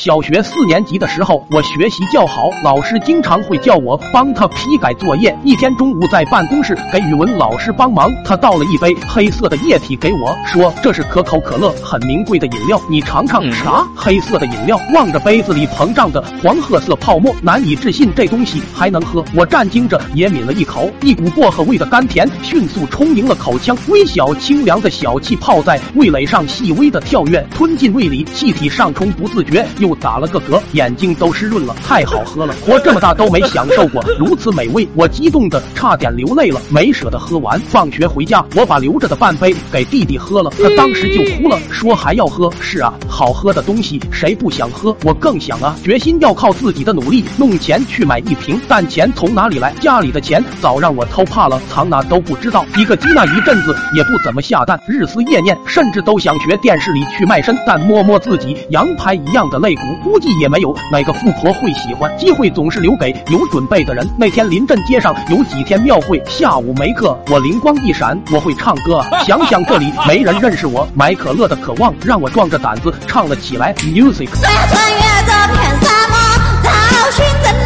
小学四年级的时候，我学习较好，老师经常会叫我帮他批改作业。一天中午在办公室给语文老师帮忙，他倒了一杯黑色的液体给我，说这是可口可乐，很名贵的饮料，你尝尝。啥？黑色的饮料？望着杯子里膨胀的黄褐色泡沫，难以置信，这东西还能喝？我战惊着也抿了一口，一股薄荷味的甘甜迅速充盈了口腔，微小清凉的小气泡在味蕾上细微的跳跃，吞进胃里，气体上冲，不自觉又打了个嗝，眼睛都湿润了，太好喝了！活这么大都没享受过 如此美味，我激动的差点流泪了，没舍得喝完。放学回家，我把留着的半杯给弟弟喝了，他当时就哭了，说还要喝。是啊，好喝的东西谁不想喝？我更想啊，决心要靠自己的努力弄钱去买一瓶，但钱从哪里来？家里的钱早让我偷怕了，藏哪都不知道。一个鸡那一阵子也不怎么下蛋，日思夜念，甚至都想学电视里去卖身，但摸摸自己羊排一样的肋骨，估计也没有哪个富婆会喜欢。机会总是留给有准备的人。那天临镇街上有几天庙会，下午没课，我灵光一闪，我会唱歌啊！想想这里没人认识我，买可乐的渴望让我壮着胆子唱了起来。Music。穿越这片沙漠，找寻真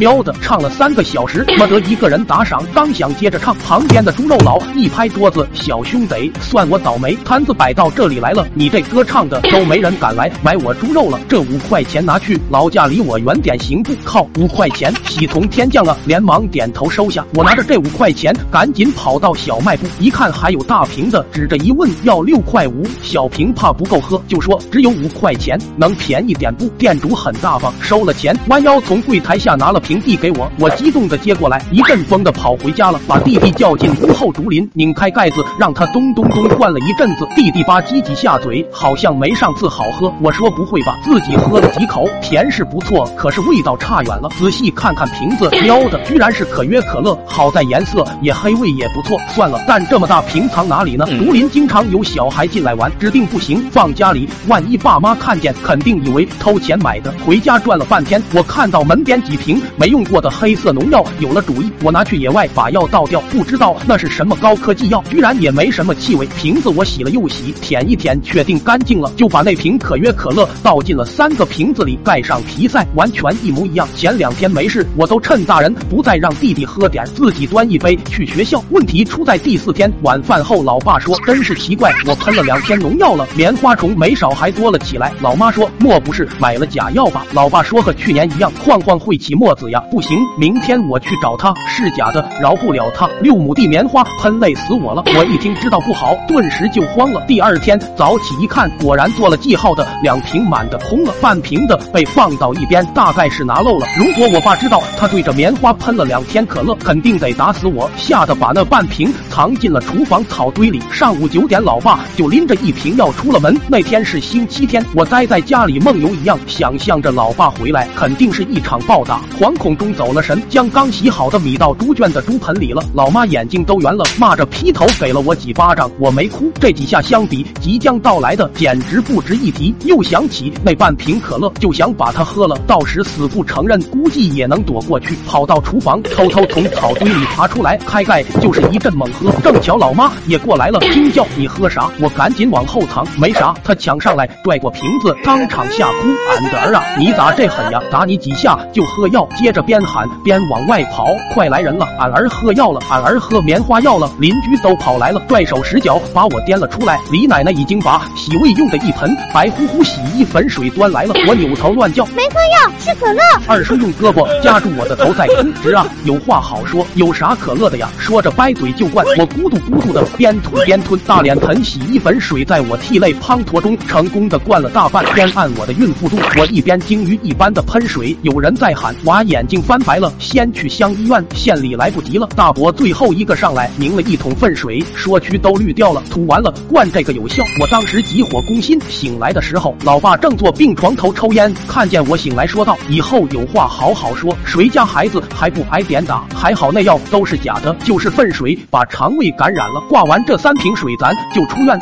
喵的，唱了三个小时，没得一个人打赏。刚想接着唱，旁边的猪肉佬一拍桌子：“小兄弟，算我倒霉，摊子摆到这里来了，你这歌唱的都没人敢来买我猪肉了。这五块钱拿去，老家离我远点行不？靠，五块钱，喜从天降啊！连忙点头收下。我拿着这五块钱，赶紧跑到小卖部，一看还有大瓶的，指着一问要六块五，小瓶怕不够喝，就说只有五块钱，能便宜点不？店主很大方，收了钱，弯腰从柜台下拿了瓶递给我，我激动的接过来，一阵风的跑回家了，把弟弟叫进屋后竹林，拧开盖子，让他咚咚咚灌了一阵子，弟弟吧唧几下嘴，好像没上次好喝。我说不会吧，自己喝了几口，甜是不错，可是味道差远了。仔细看看瓶子，喵的，居然是可约可乐，好在颜色也黑，味也不错。算了，但这么大瓶藏哪里呢？竹林经常有小孩进来玩，指定不行，放家里，万一爸妈看见，肯定以为偷钱买的。回家转了半天，我看到门边几瓶没用过的黑色农药，有了主意，我拿去野外把药倒掉，不知道那是什么高科技药，居然也没什么气味。瓶子我洗了又洗，舔一舔，确定干净了，就把那瓶可约可乐倒进了三个瓶子里，盖上皮塞，完全一模一样。前两天没事，我都趁大人不在让弟弟喝点，自己端一杯去学校。问题出在第四天晚饭后，老爸说真是奇怪，我喷了两天农药了，棉花虫没少还多了起来。老妈说莫不是买了假药吧？老爸说和去年一样，晃晃会起沫子呀。不行，明天我去找他，是假的，饶不了他。六亩地棉花喷累死我了，我一听知道不好，顿时就慌了。第二天早起一看，果然做了记号的两瓶满的空了，半瓶的被放到一边，大概是拿漏了。如果我爸知道他对着棉花喷了两天可乐，肯定得打死我，吓得把那半瓶藏进了厨房草堆里。上午九点，老爸就拎着一瓶药出了门。那天是星期天，我待在家里梦游一样，想象着老爸回来肯定是一场暴打，狂空中走了神，将刚洗好的米倒猪圈的猪盆里了。老妈眼睛都圆了，骂着劈头给了我几巴掌，我没哭，这几下相比即将到来的简直不值一提。又想起那半瓶可乐，就想把它喝了，到时死不承认，估计也能躲过去。跑到厨房，偷偷从草堆里爬出来，开盖就是一阵猛喝。正巧老妈也过来了，惊叫你喝啥？我赶紧往后藏，没啥。她抢上来拽过瓶子，当场吓哭。俺的儿啊，你咋这狠呀？打你几下就喝药，接着边喊边往外跑，快来人了！俺儿喝药了，俺儿喝棉花药了，邻居都跑来了，拽手使脚把我颠了出来。李奶奶已经把洗胃用的一盆白乎乎洗衣粉水端来了，我扭头乱叫，没喝药，是可乐。二叔用胳膊夹住我的头在哭，直啊，有话好说，有啥可乐的呀？说着掰嘴就灌，我咕嘟咕嘟的边吐边吞，大脸盆洗衣粉水在我涕泪滂沱中成功的灌了大半，边按我的孕妇肚，我一边鲸鱼一般的喷水，有人在喊，娃眼睛翻白了，先去乡医院，县里来不及了。大伯最后一个上来拧了一桶粪水，说区都绿掉了，吐完了灌这个有效。我当时急火攻心，醒来的时候，老爸正坐病床头抽烟，看见我醒来说道：“以后有话好好说，谁家孩子还不挨点打？还好那药都是假的，就是粪水把肠胃感染了。挂完这三瓶水，咱就出院。”